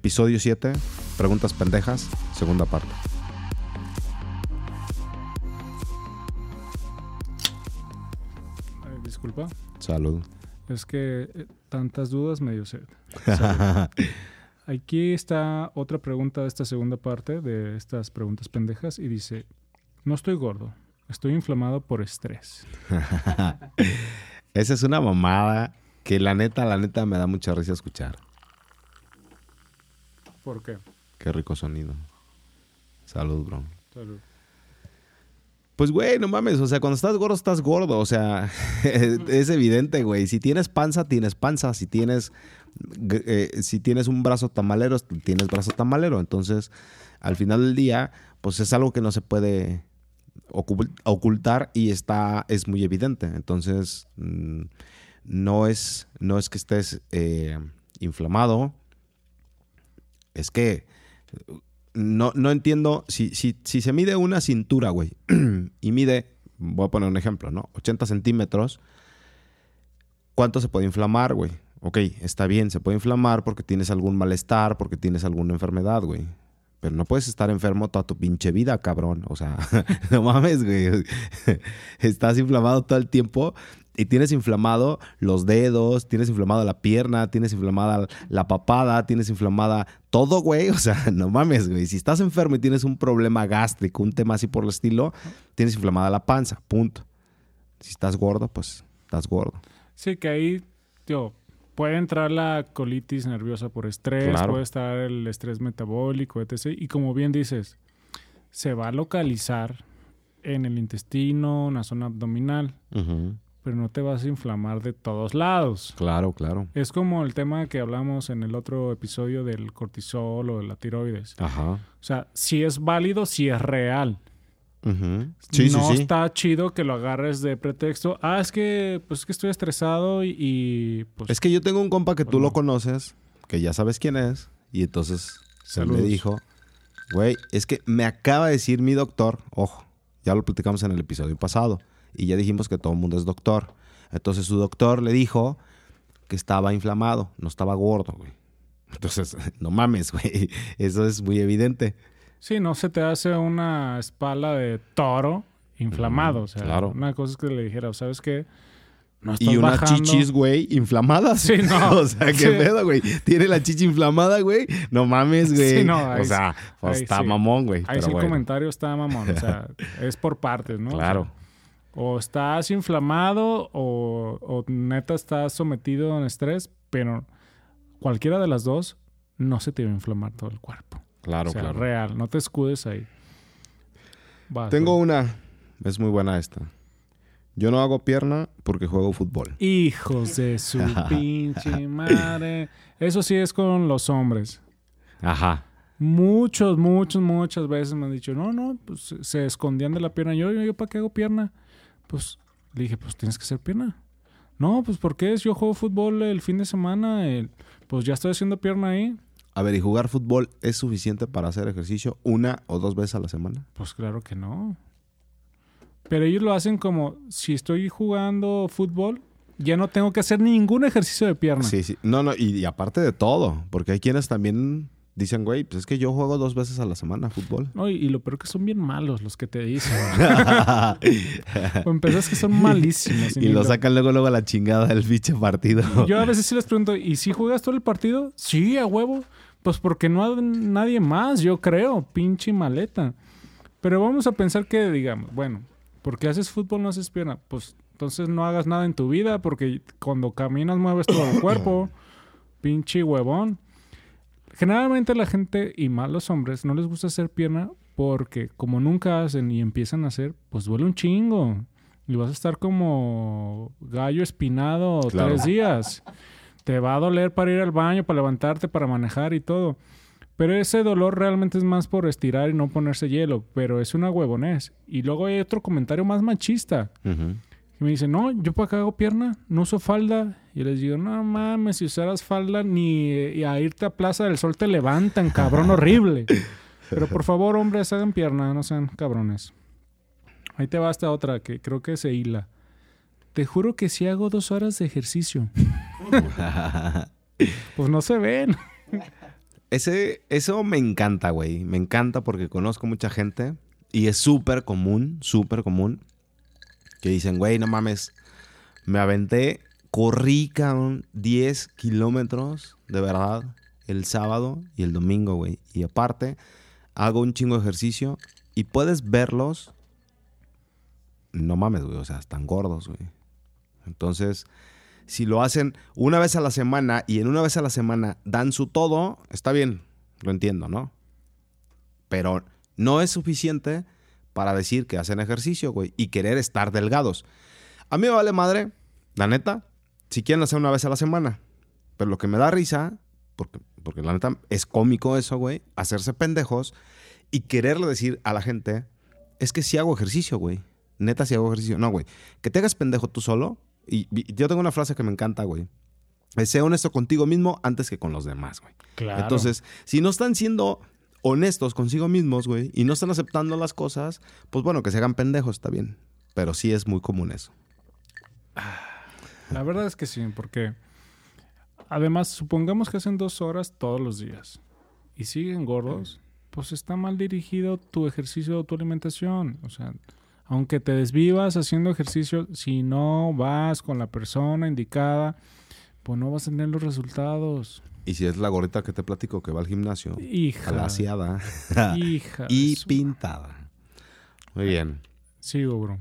episodio 7, preguntas pendejas, segunda parte. Disculpa. Salud. Es que eh, tantas dudas me dio sed. Aquí está otra pregunta de esta segunda parte de estas preguntas pendejas y dice, no estoy gordo, estoy inflamado por estrés. Esa es una mamada que la neta, la neta me da mucha risa escuchar. ¿Por qué? Qué rico sonido. Salud, bro. Salud. Pues, güey, no mames. O sea, cuando estás gordo, estás gordo. O sea, es evidente, güey. Si tienes panza, tienes panza. Si tienes, eh, si tienes un brazo tamalero, tienes brazo tamalero. Entonces, al final del día, pues es algo que no se puede ocul- ocultar y está, es muy evidente. Entonces, mm, no es, no es que estés eh, inflamado. Es que no, no entiendo si, si, si se mide una cintura, güey, y mide, voy a poner un ejemplo, ¿no? 80 centímetros, ¿cuánto se puede inflamar, güey? Ok, está bien, se puede inflamar porque tienes algún malestar, porque tienes alguna enfermedad, güey. Pero no puedes estar enfermo toda tu pinche vida, cabrón. O sea, no mames, güey. Estás inflamado todo el tiempo y tienes inflamado los dedos, tienes inflamado la pierna, tienes inflamada la papada, tienes inflamada todo, güey. O sea, no mames, güey. Si estás enfermo y tienes un problema gástrico, un tema así por el estilo, tienes inflamada la panza, punto. Si estás gordo, pues estás gordo. Sí, que ahí, tío, puede entrar la colitis nerviosa por estrés, Claro. puede estar el estrés metabólico, etc. Y como bien dices, se va a localizar en el intestino, en la zona abdominal, Ujú. Pero no te vas a inflamar de todos lados. Claro, claro. Es como el tema que hablamos en el otro episodio del cortisol o de la tiroides. Ajá. O sea, si es válido, si es real. Sí, no sí, sí. está chido que lo agarres de pretexto. Ah, es que, pues es que estoy estresado y, y, pues Es que yo tengo un compa que tú Pues lo no. conoces, que ya sabes quién es, y entonces se me dijo, güey, es que me acaba de decir mi doctor, ojo, ya lo platicamos en el episodio pasado, y ya dijimos que todo el mundo es doctor. Entonces su doctor le dijo que estaba inflamado, no estaba gordo, güey. Entonces, no mames, güey, eso es muy evidente. Sí, no se te hace una espalda de toro inflamado. Mm, o sea, claro. una cosa es que le dijera, ¿sabes qué? No Y unas bajando. chichis, güey, inflamadas. Sí, no. o sea, qué Sí. pedo, güey. Tiene la chichi inflamada, güey. No mames, güey. Sí, no, ahí o sea, pues ahí está sí. mamón, güey. Ahí pero sí el bueno. comentario está mamón. O sea, es por partes, ¿no? O sea, Claro. O, estás inflamado o, o neta estás sometido en estrés, pero cualquiera de las dos no se te va a inflamar todo el cuerpo. Claro, o sea, claro. real. No te escudes ahí. Vas, Tengo güey. una. Es muy buena esta. Yo no hago pierna porque juego fútbol. Hijos de su pinche madre. Eso sí es con los hombres. Ajá. Muchos, muchos, muchas veces me han dicho, no, no, pues se- se escondían de la pierna. Yo, yo, yo ¿para qué hago pierna? Pues le dije, pues tienes que hacer pierna. No, pues ¿por qué? Yo juego fútbol el fin de semana, el- pues ya estoy haciendo pierna ahí. A ver, ¿y jugar fútbol es suficiente para hacer ejercicio una o dos veces a la semana? Pues claro que no. Pero ellos lo hacen como, si estoy jugando fútbol, ya no tengo que hacer ningún ejercicio de pierna. Sí, sí. No, no, y, y aparte de todo, porque hay quienes también dicen, güey, pues es que yo juego dos veces a la semana fútbol. No, y, y lo peor que son bien malos los que te dicen. o empezás que son malísimos. y lo sacan luego, luego a la chingada del biche partido. Yo a veces sí les pregunto, ¿y si juegas todo el partido? Sí, a huevo. Pues porque no hay nadie más, yo creo, pinche maleta. Pero vamos a pensar que, digamos, bueno, porque haces fútbol no haces pierna? Pues entonces no hagas nada en tu vida porque cuando caminas mueves todo el cuerpo, pinche huevón. Generalmente la gente, y más los hombres, no les gusta hacer pierna porque como nunca hacen y empiezan a hacer, pues duele un chingo. Y vas a estar como gallo espinado Claro. tres días. Te va a doler para ir al baño, para levantarte, para manejar y todo. Pero ese dolor realmente es más por estirar y no ponerse hielo. Pero es una huevonés. Y luego hay otro comentario más machista. Y me dice, no, yo para qué hago pierna, no uso falda. Y les digo, no mames, si usaras falda ni a irte a Plaza del Sol te levantan, cabrón horrible. Pero por favor, hombres, hagan pierna, no sean cabrones. Ahí te va esta otra que creo que se hila. Te juro que si hago dos horas de ejercicio. pues no se ven. Ese, eso me encanta, güey. Me encanta porque conozco mucha gente y es súper común, súper común, que dicen, güey, no mames, me aventé, corrí, cabrón, 10 kilómetros, de verdad, el sábado y el domingo, güey. Y aparte, hago un chingo de ejercicio y puedes verlos, no mames, güey, o sea, están gordos, güey. Entonces, si lo hacen una vez a la semana y en una vez a la semana dan su todo, está bien, lo entiendo, ¿no? Pero no es suficiente para decir que hacen ejercicio, güey, y querer estar delgados. A mí me vale madre, la neta, si quieren hacer una vez a la semana. Pero lo que me da risa, porque, porque la neta es cómico eso, güey, hacerse pendejos y quererle decir a la gente, es que si hago ejercicio, güey. Neta, si hago ejercicio. No, güey. Que te hagas pendejo tú solo. Y, y yo tengo una frase que me encanta, güey. Sé honesto contigo mismo antes que con los demás, güey. Claro. Entonces, si no están siendo honestos consigo mismos, güey, y no están aceptando las cosas, pues bueno, que se hagan pendejos, está bien. Pero sí es muy común eso. La verdad es que sí, porque además, supongamos que hacen dos horas todos los días y siguen gordos, pues está mal dirigido tu ejercicio o tu alimentación. O sea, aunque te desvivas haciendo ejercicio, si no vas con la persona indicada, pues no vas a tener los resultados. Y si es la gorrita que te platico que va al gimnasio, Hija. alaciada Hija. y su- pintada. Muy bien. Sigo, bro.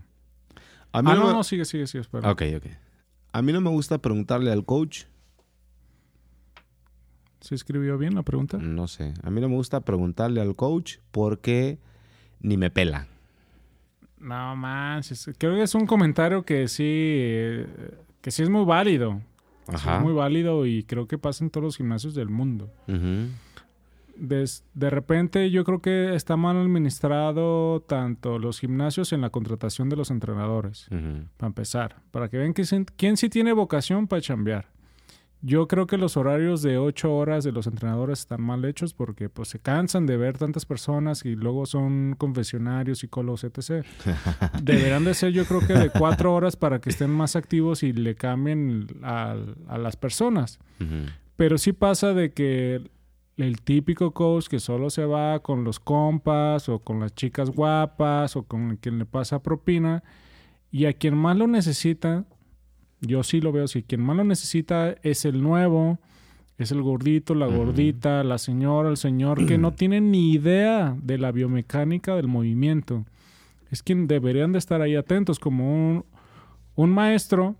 A mí Ah, no no, me- no, sigue, sigue, sigue. Espera. Ok, ok. A mí no me gusta preguntarle al coach, ¿Se escribió bien la pregunta? no sé, a mí no me gusta preguntarle al coach porque ni me pela. No manches. Creo que es un comentario que sí, eh, que sí es muy válido. Ajá. es muy válido y creo que pasa en todos los gimnasios del mundo. Des- de repente yo creo que está mal administrado tanto los gimnasios en la contratación de los entrenadores, para empezar, para que vean que quién sí tiene vocación para chambear. Yo creo que los horarios de ocho horas de los entrenadores están mal hechos porque pues se cansan de ver tantas personas y luego son confesionarios, psicólogos, etc. Deberán de ser yo creo que de cuatro horas para que estén más activos y le cambien a, a las personas. Pero sí pasa de que el típico coach que solo se va con los compas o con las chicas guapas o con quien le pasa propina y a quien más lo necesita, yo sí lo veo así, quien más lo necesita es el nuevo, es el gordito, la gordita, la señora, el señor que no tiene ni idea de la biomecánica del movimiento. Es quien deberían de estar ahí atentos como un, un maestro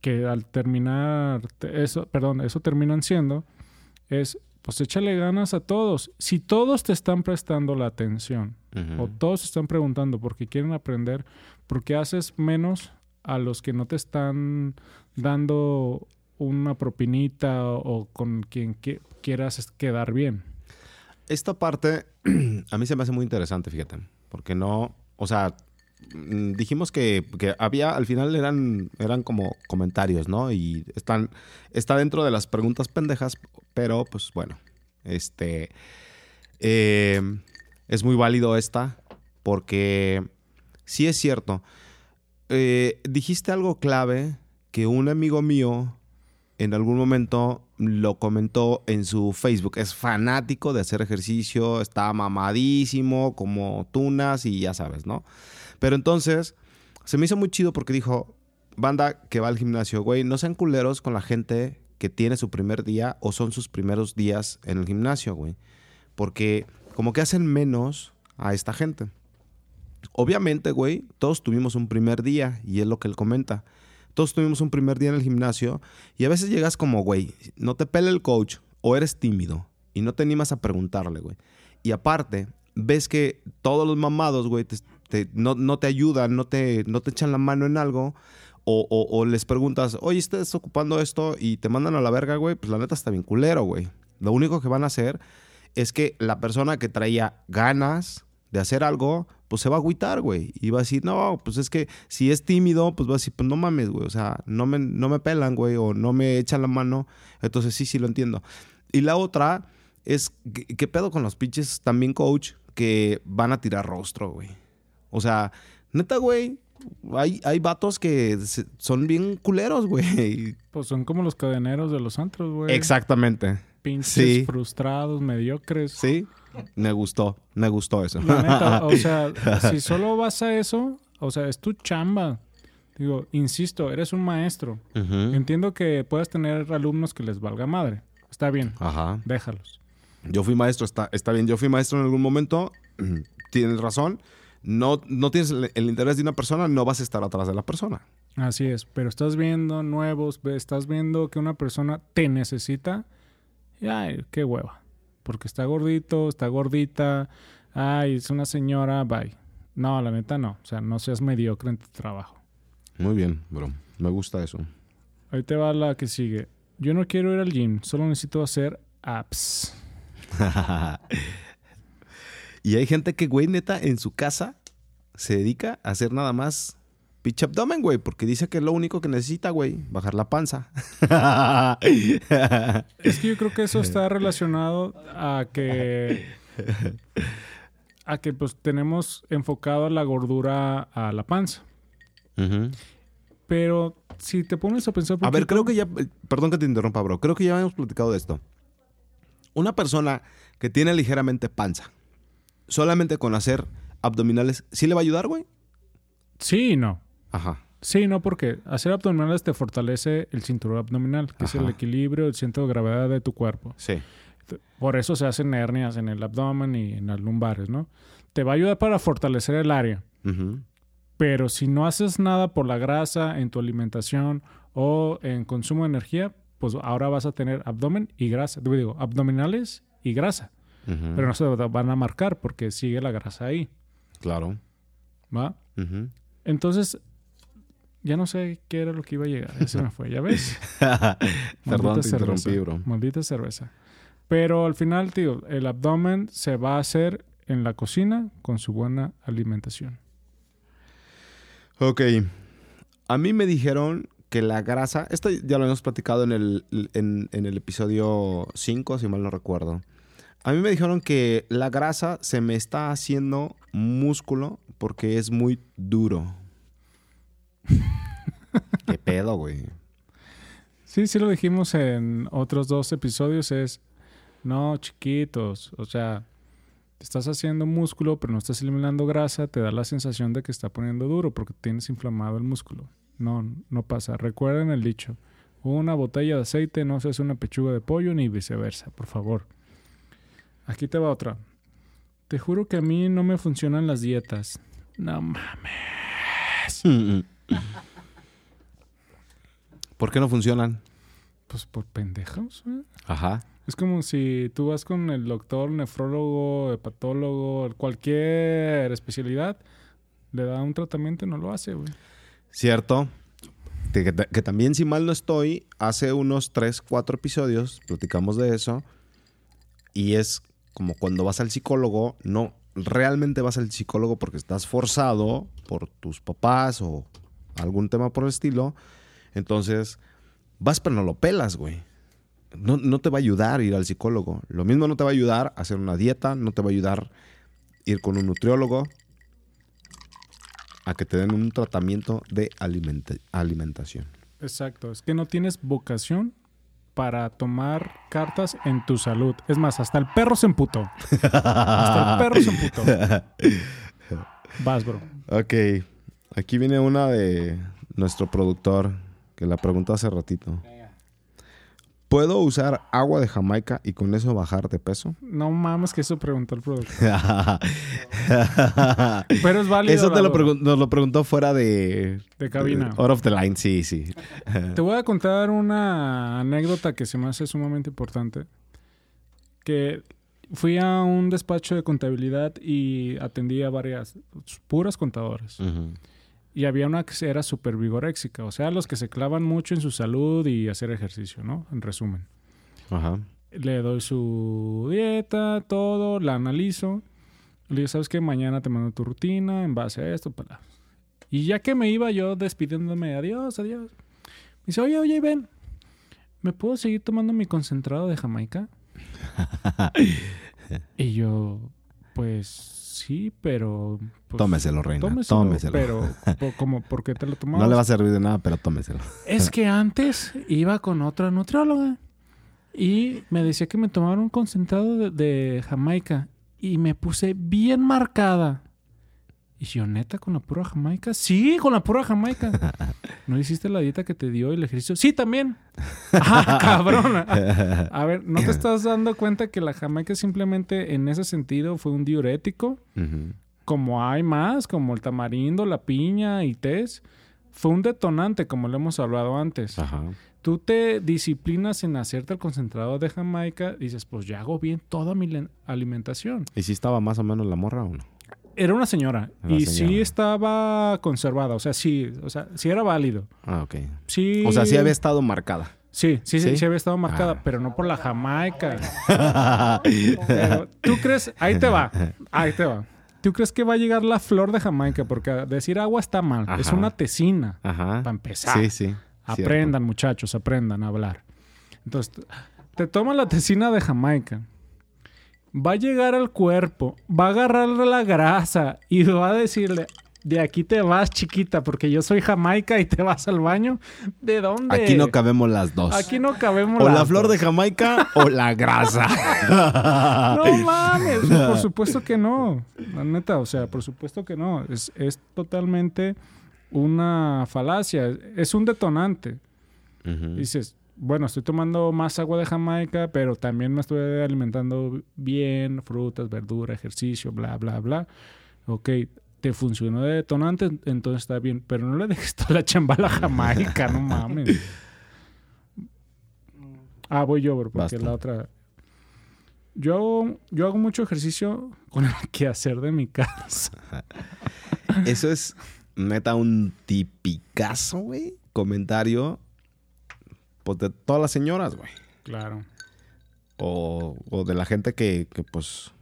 que al terminar te- eso, perdón, eso terminan siendo es pues échale ganas a todos. Si todos te están prestando la atención o todos están preguntando porque quieren aprender, ¿por qué haces menos a los que no te están dando una propinita o, con quien qui- quieras quedar bien? Esta parte a mí se me hace muy interesante, fíjate, porque no, o sea, mm, dijimos que, que había, al final eran, eran como comentarios, ¿no? Y están, está dentro de las preguntas pendejas, pero pues bueno, este, eh, es muy válido esta, porque sí es cierto, Eh, dijiste algo clave que un amigo mío en algún momento lo comentó en su Facebook. Es fanático de hacer ejercicio, está mamadísimo, como tunas y ya sabes, ¿no? Pero entonces se me hizo muy chido porque dijo, banda que va al gimnasio, güey, no sean culeros con la gente que tiene su primer día o son sus primeros días en el gimnasio, güey. Porque como que hacen menos a esta gente. Obviamente, güey, todos tuvimos un primer día y es lo que él comenta. Todos tuvimos un primer día en el gimnasio y a veces llegas como, güey, no te pela el coach o eres tímido y no te animas a preguntarle, güey. Y aparte, ves que todos los mamados, güey, no, no te ayudan, no te, no te echan la mano en algo. O, o- o les preguntas, oye, ¿estás ocupando esto? Y te mandan a la verga, güey. Pues la neta está bien culero, güey. Lo único que van a hacer es que la persona que traía ganas de hacer algo, pues se va a agüitar, güey. Y va a decir, no, pues es que si es tímido, pues va a decir, pues no mames, güey. O sea, no me, no me pelan, güey, o no me echan la mano. Entonces sí, sí lo entiendo. Y la otra es, ¿qué, qué pedo con los pinches también coach que van a tirar rostro, güey? O sea, neta, güey, hay, hay vatos que se- son bien culeros, güey. Pues son como los cadeneros de los antros, güey. Exactamente. pinches Sí. frustrados, mediocres. Sí, me gustó, me gustó eso. La neta, o sea, si solo vas a eso, o sea, es tu chamba. Digo, insisto, eres un maestro. Entiendo que puedas tener alumnos que les valga madre. Está bien, Ajá. déjalos. Yo fui maestro, está, está bien, yo fui maestro en algún momento, tienes razón. No, no tienes el, el interés de una persona, no vas a estar atrás de la persona. Así es, pero estás viendo nuevos, estás viendo que una persona te necesita. Y ay, qué hueva. Porque está gordito, está gordita. Ay, es una señora, bye. No, la neta no. O sea, no seas mediocre en tu trabajo. Muy bien, bro. Me gusta eso. Ahí te va la que sigue. Yo no quiero ir al gym, solo necesito hacer apps. y hay gente que, güey, neta, en su casa se dedica a hacer nada más pinche abdomen, güey, porque dice que es lo único que necesita, güey, bajar la panza. Es que yo creo que eso está relacionado a que a que pues tenemos enfocado la gordura a la panza. Pero si te pones a pensar A ver, poquito- creo que ya, perdón que te interrumpa, bro, creo que ya habíamos platicado de esto. Una persona que tiene ligeramente panza, solamente con hacer abdominales, ¿sí le va a ayudar, güey? Sí y no. Ajá. Sí, no, porque hacer abdominales te fortalece el cinturón abdominal, que es el equilibrio, el centro de gravedad de tu cuerpo. Sí. Por eso se hacen hernias en el abdomen y en las lumbares, ¿no? Te va a ayudar para fortalecer el área. Pero si no haces nada por la grasa en tu alimentación o en consumo de energía, pues ahora vas a tener abdomen y grasa. Digo, abdominales y grasa. Pero no se van a marcar porque sigue la grasa ahí. Claro. ¿Va? Entonces, ya no sé qué era lo que iba a llegar. Ya se me fue, ¿ya ves? Perdón, te cerveza. interrumpí, bro. Maldita cerveza. Pero al final, tío, el abdomen se va a hacer en la cocina con su buena alimentación. Ok. A mí me dijeron que la grasa, esto ya lo habíamos platicado en el, en, en el episodio 5, si mal no recuerdo. A mí me dijeron que la grasa se me está haciendo músculo porque es muy duro. ¿Qué pedo, güey? Sí, sí lo dijimos en otros dos episodios, es, no, chiquitos, o sea, te estás haciendo músculo, pero no estás eliminando grasa, te da la sensación de que está poniendo duro porque tienes inflamado el músculo. No, no pasa. Recuerden el dicho, una botella de aceite no se hace una pechuga de pollo ni viceversa, por favor. Aquí te va otra. Te juro que a mí no me funcionan las dietas. No mames. ¿Por qué no funcionan? Pues por pendejos, güey. Ajá. Es como si tú vas con el doctor, nefrólogo, hepatólogo, cualquier especialidad, le da un tratamiento y no lo hace, güey. Cierto. Que, que- que también, si mal no estoy, hace unos 3, 4 episodios platicamos de eso. Y es como cuando vas al psicólogo, no realmente vas al psicólogo porque estás forzado por tus papás o algún tema por el estilo. Entonces, vas pero no lo pelas, güey. No, no te va a ayudar ir al psicólogo. Lo mismo no te va a ayudar a hacer una dieta, no te va a ayudar ir con un nutriólogo a que te den un tratamiento de alimenta- alimentación. Exacto, es que no tienes vocación para tomar cartas en tu salud. Es más, hasta el perro se emputó. Hasta el perro se emputó. Vas, bro. Ok, aquí viene una de nuestro productor que la preguntó hace ratito. ¿Puedo usar agua de Jamaica y con eso bajar de peso? No mames que eso preguntó el productor. Pero es válido. Eso te lo nos lo preguntó fuera de... De cabina. Out of the line, sí, sí. Te voy a contar una anécdota que se me hace sumamente importante. Que fui a un despacho de contabilidad y atendí a varias puras contadoras. Ujú. Y había una que era súper vigoréxica, o sea, los que se clavan mucho en su salud y hacer ejercicio, ¿no? En resumen. Ajá. Le doy su dieta, todo, la analizo. Le digo, ¿sabes qué? Mañana te mando tu rutina en base a esto. Para... Y ya que me iba yo despidiéndome, adiós, adiós. Me dice, oye, oye, ven, ¿me puedo seguir tomando mi concentrado de Jamaica? y yo, pues sí, pero... pues, tómeselo, reina. tómeselo, Tómeselo. Pero, po- como, ¿por qué te lo tomabas? No le va a servir de nada, pero tómeselo. Es que antes iba con otra nutrióloga. Y me decía que me tomaron un concentrado de, de Jamaica. Y me puse bien marcada. Y con la pura Jamaica. Sí, con la pura Jamaica. ¿No hiciste la dieta que te dio el ejercicio? Sí, también. Ah, cabrón. A ver, ¿no te estás dando cuenta que la Jamaica simplemente en ese sentido fue un diurético? Como hay más, como el tamarindo, la piña y tés. Fue un detonante, como lo hemos hablado antes. Ajá. Tú te disciplinas en hacerte el concentrado de Jamaica. Dices, pues ya hago bien toda mi alimentación. ¿Y si estaba más o menos la morra o no? Era una señora. Una y señora. sí estaba conservada. O sea, sí. O sea, sí era válido. Ah, ok. Sí. O sea, sí había estado marcada. Sí, sí, sí, ¿Sí? sí había estado marcada, Ah. pero no por la Jamaica. Pero, ¿Tú crees? Ahí te va. Ahí te va. ¿Tú crees que va a llegar la flor de Jamaica? Porque decir agua está mal. Es una tesina. Ajá. Para empezar. Sí, sí. Aprendan, muchachos, aprendan a hablar. Entonces, te tomas la tesina de Jamaica. Va a llegar al cuerpo, va a agarrar la grasa y va a decirle, de aquí te vas, chiquita, porque yo soy Jamaica y te vas al baño. ¿De dónde? Aquí no cabemos las dos. Aquí no cabemos o la flor dos. de Jamaica o la grasa. No mames, por supuesto que no. La neta, o sea, por supuesto que no. Es, es totalmente una falacia. Es un detonante. Dices, bueno, estoy tomando más agua de Jamaica, pero también me estoy alimentando bien, frutas, verdura, ejercicio, bla, bla, bla. Ok, te funcionó de detonante, entonces está bien, pero no le dejes toda la chamba a la Jamaica, no mames. Ah, voy yo, bro, porque Basta. la otra... Yo, yo hago mucho ejercicio con el quehacer de mi casa. Eso es neta un tipicazo, güey. Comentario. Pues de todas las señoras, güey. Claro. O, o de la gente que, que, pues,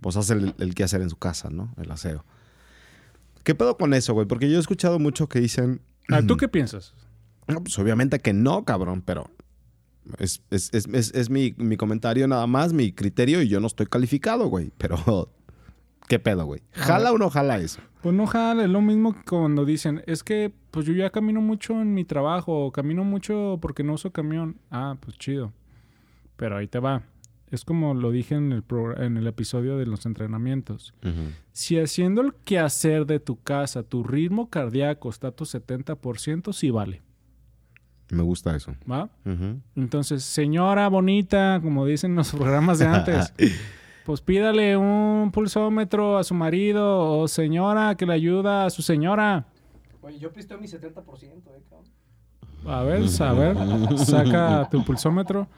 pues hace el, el quehacer en su casa, ¿no? El aseo. ¿Qué pedo con eso, güey? Porque yo he escuchado mucho que dicen. Ah, ¿Tú qué piensas? No, pues obviamente que no, cabrón, pero es, es, es, es- es mi, mi comentario nada más, mi criterio, y yo no estoy calificado, güey. Pero, ¿qué pedo, güey? ¿Jala o no jala eso? Pues no jala, es lo mismo que cuando dicen, es que pues yo ya camino mucho en mi trabajo, o camino mucho porque no uso camión. Ah, pues chido. Pero ahí te va. Es como lo dije en el, progr- en el episodio de los entrenamientos. Si haciendo el quehacer de tu casa, tu ritmo cardíaco está a tu 70%, sí vale. Me gusta eso. ¿Va? Entonces, señora bonita, como dicen en los programas de antes, pues pídale un pulsómetro a su marido o señora que le ayuda a su señora. Oye, yo pisteo mi 70%, eh, cabrón. A ver, a ver, saca tu pulsómetro.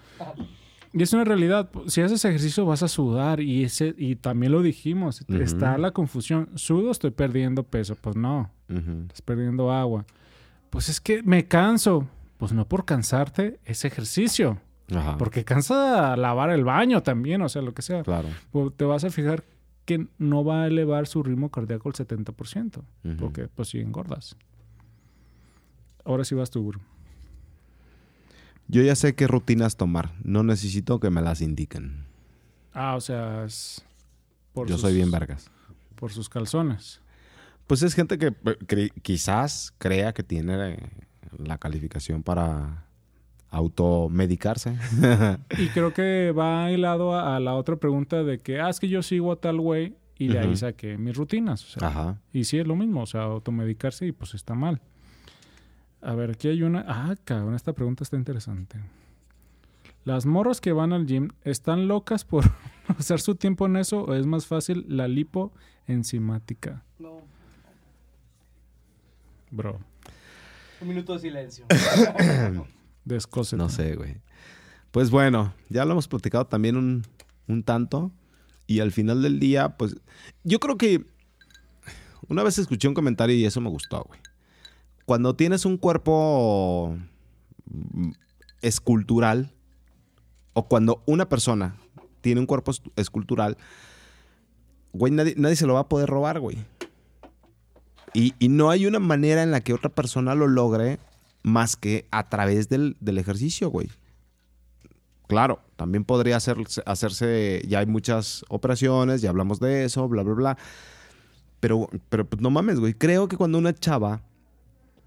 Y es una realidad. Si haces ejercicio vas a sudar y ese y también lo dijimos. Está la confusión. Sudo, estoy perdiendo peso. Pues no, estás perdiendo agua. Pues es que me canso. Pues no por cansarte, es ejercicio. Ajá. Porque cansa lavar el baño también, o sea, lo que sea. Claro. Pues te vas a fijar que no va a elevar su ritmo cardíaco al 70%. Ujú. Porque pues si engordas. Ahora sí vas tú, bro. Yo ya sé qué rutinas tomar. No necesito que me las indiquen. Ah, o sea, es por Yo sus- soy bien vergas. Por sus calzones. Pues es gente que eh, quizás crea que tiene la calificación para automedicarse. Y creo que va hilado a, a la otra pregunta de que, ah, es que yo sigo a tal güey y de ahí Ujú. saqué mis rutinas. o sea, Ajá. Y sí es lo mismo, o sea, automedicarse y pues está mal. A ver, aquí hay una... Ah, cabrón, esta pregunta está interesante. ¿Las morras que van al gym están locas por usar su tiempo en eso o es más fácil la lipo enzimática? No, Bro, un minuto de silencio. No sé, güey. Pues bueno, ya lo hemos platicado también un, un tanto. Y al final del día, pues yo creo que una vez escuché un comentario y eso me gustó, güey. Cuando tienes un cuerpo mm, escultural o cuando una persona tiene un cuerpo escultural, güey, nadie, nadie se lo va a poder robar, güey. Y, y no hay una manera en la que otra persona lo logre más que a través del, del ejercicio, güey. Claro, también podría hacerse, hacerse, ya hay muchas operaciones, ya hablamos de eso, bla, bla, bla. Pero, pero pues no mames, güey. Creo que cuando una chava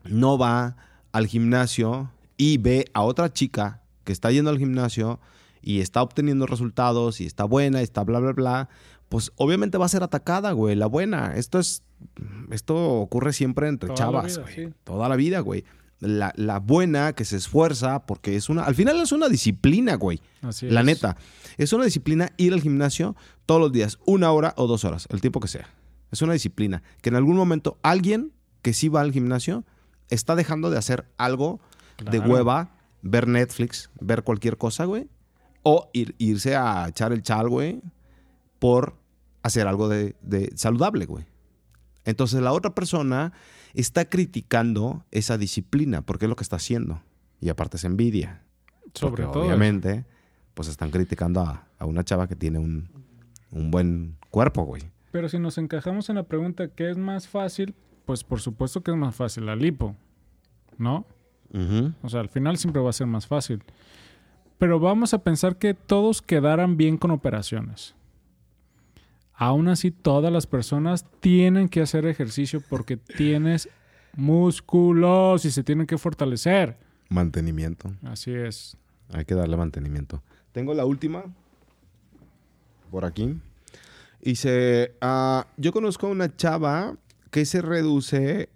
no va al gimnasio y ve a otra chica que está yendo al gimnasio y está obteniendo resultados y está buena y está bla, bla, bla, pues obviamente va a ser atacada, güey, la buena. Esto es, esto ocurre siempre entre Toda la chavas, vida, güey. sí. Toda la vida, güey. La, la buena que se esfuerza porque es una, al final es una disciplina, güey. Así La es. neta. Es una disciplina ir al gimnasio todos los días, una hora o dos horas, el tiempo que sea. Es una disciplina. Que en algún momento alguien que sí va al gimnasio está dejando de hacer algo de hueva, ver Netflix, ver cualquier cosa, güey. O ir- irse a echar el chal, güey, por hacer algo de, de saludable, güey. Entonces la otra persona está criticando esa disciplina porque es lo que está haciendo. Y aparte es envidia. Sobre todo. Obviamente, pues están criticando a, a una chava que tiene un, un buen cuerpo, güey. Pero si nos encajamos en la pregunta, ¿qué es más fácil? Pues por supuesto que es más fácil la lipo, ¿no? O sea, al final siempre va a ser más fácil. Pero vamos a pensar que todos quedaran bien con operaciones. Aún así, todas las personas tienen que hacer ejercicio porque tienes músculos y se tienen que fortalecer. Mantenimiento. Así es. Hay que darle mantenimiento. Tengo la última. Por aquí. Dice, ah, yo conozco a una chava que se reduce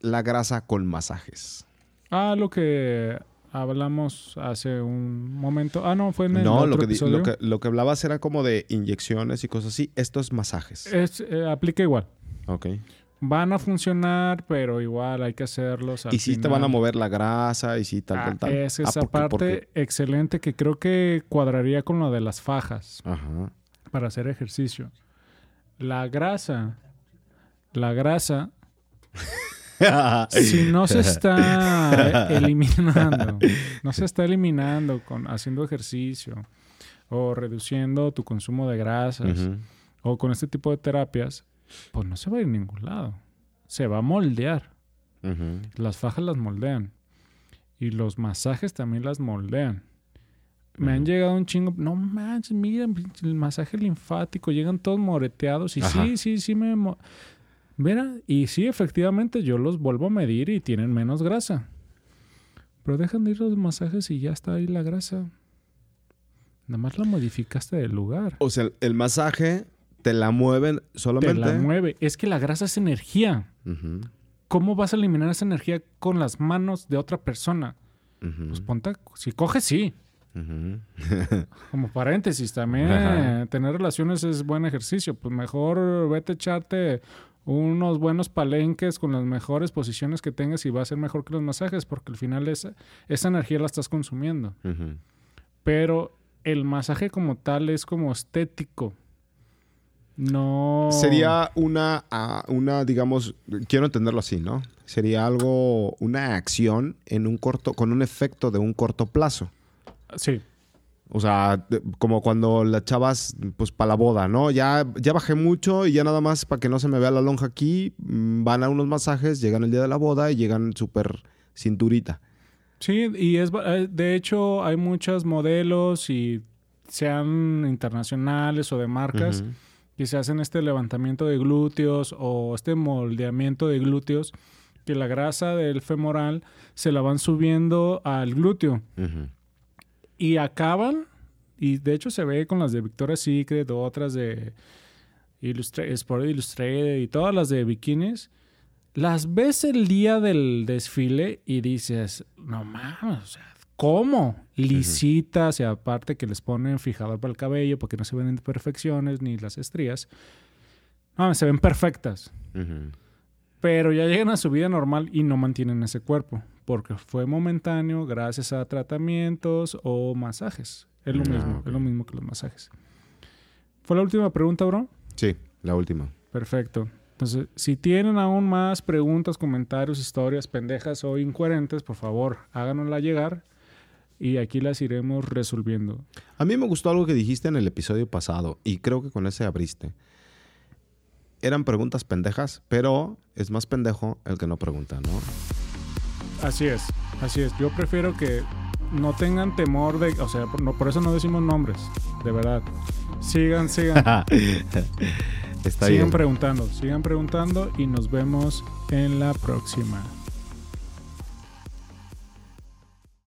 la grasa con masajes. Ah, lo que hablamos hace un momento. Ah, no, fue en el No, otro lo que, di- episodio. lo, que, lo que hablabas era como de inyecciones y cosas así. Esto es masajes. Es, eh, aplica igual. ok. Van a funcionar, pero igual hay que hacerlos. al Y sí te van a mover la grasa y sí tal, Ah, tal, tal. Es Ah, esa parte excelente que creo que cuadraría con lo de las fajas Ajá. para hacer ejercicio. La grasa, la grasa, si no se está eliminando, no se está eliminando con haciendo ejercicio o reduciendo tu consumo de grasas o con este tipo de terapias, pues no se va a ir a ningún lado. Se va a moldear. Las fajas las moldean. Y los masajes también las moldean. Me han llegado un chingo. No manches, mira, el masaje linfático. Llegan todos moreteados. Y Ajá. sí, sí, sí me. Mira, y sí, efectivamente, yo los vuelvo a medir y tienen menos grasa. Pero dejan de ir los masajes y ya está ahí la grasa. Nada más la modificaste del lugar. O sea, el masaje te la mueven Te solamente. la mueve. Es que la grasa es energía. ¿Cómo vas a eliminar esa energía con las manos de otra persona? Pues ponte, si coges, sí. Como paréntesis, también tener relaciones es buen ejercicio. Pues mejor vete a echarte unos buenos palenques con las mejores posiciones que tengas y va a ser mejor que los masajes porque al final esa, esa energía la estás consumiendo. Pero el masaje como tal es como estético. No... Sería una, ah, una, digamos, quiero entenderlo así, ¿no? Sería algo, una acción en un corto, con un efecto de un corto plazo. Sí, O sea, como cuando las chavas, pues para la boda, ¿no? Ya, ya bajé mucho y ya nada más para que no se me vea la lonja aquí, mm, van a unos masajes, llegan el día de la boda y llegan súper cinturita. Sí, y es eh, de hecho hay muchos modelos y sean internacionales o de marcas que se hacen este levantamiento de glúteos o este moldeamiento de glúteos que la grasa del femoral se la van subiendo al glúteo Ujú. Y acaban y de hecho se ve con las de Victoria's Secret o otras de Illustra Sport Illustrated y todas las de bikinis las ves el día del desfile y dices, no mames, o sea, ¿cómo? Lisitas y aparte que les ponen fijador para el cabello porque no se ven imperfecciones ni las estrías. No, se ven perfectas. Pero ya llegan a su vida normal y no mantienen ese cuerpo. Porque fue momentáneo gracias a tratamientos o masajes. Es lo Ah, mismo, es lo mismo que los masajes. ¿Fue la última pregunta, bro? Sí, la última. Perfecto. Entonces, si tienen aún más preguntas, comentarios, historias pendejas o incoherentes, por favor, háganosla llegar y aquí las iremos resolviendo. A mí me gustó algo que dijiste en el episodio pasado y creo que con ese abriste. Eran preguntas pendejas, pero es más pendejo el que no pregunta, ¿no? Así es, así es. Yo prefiero que no tengan temor de, o sea, por, no, por eso no decimos nombres, de verdad. Sigan, sigan, Está sigan bien. preguntando, sigan preguntando y nos vemos en la próxima.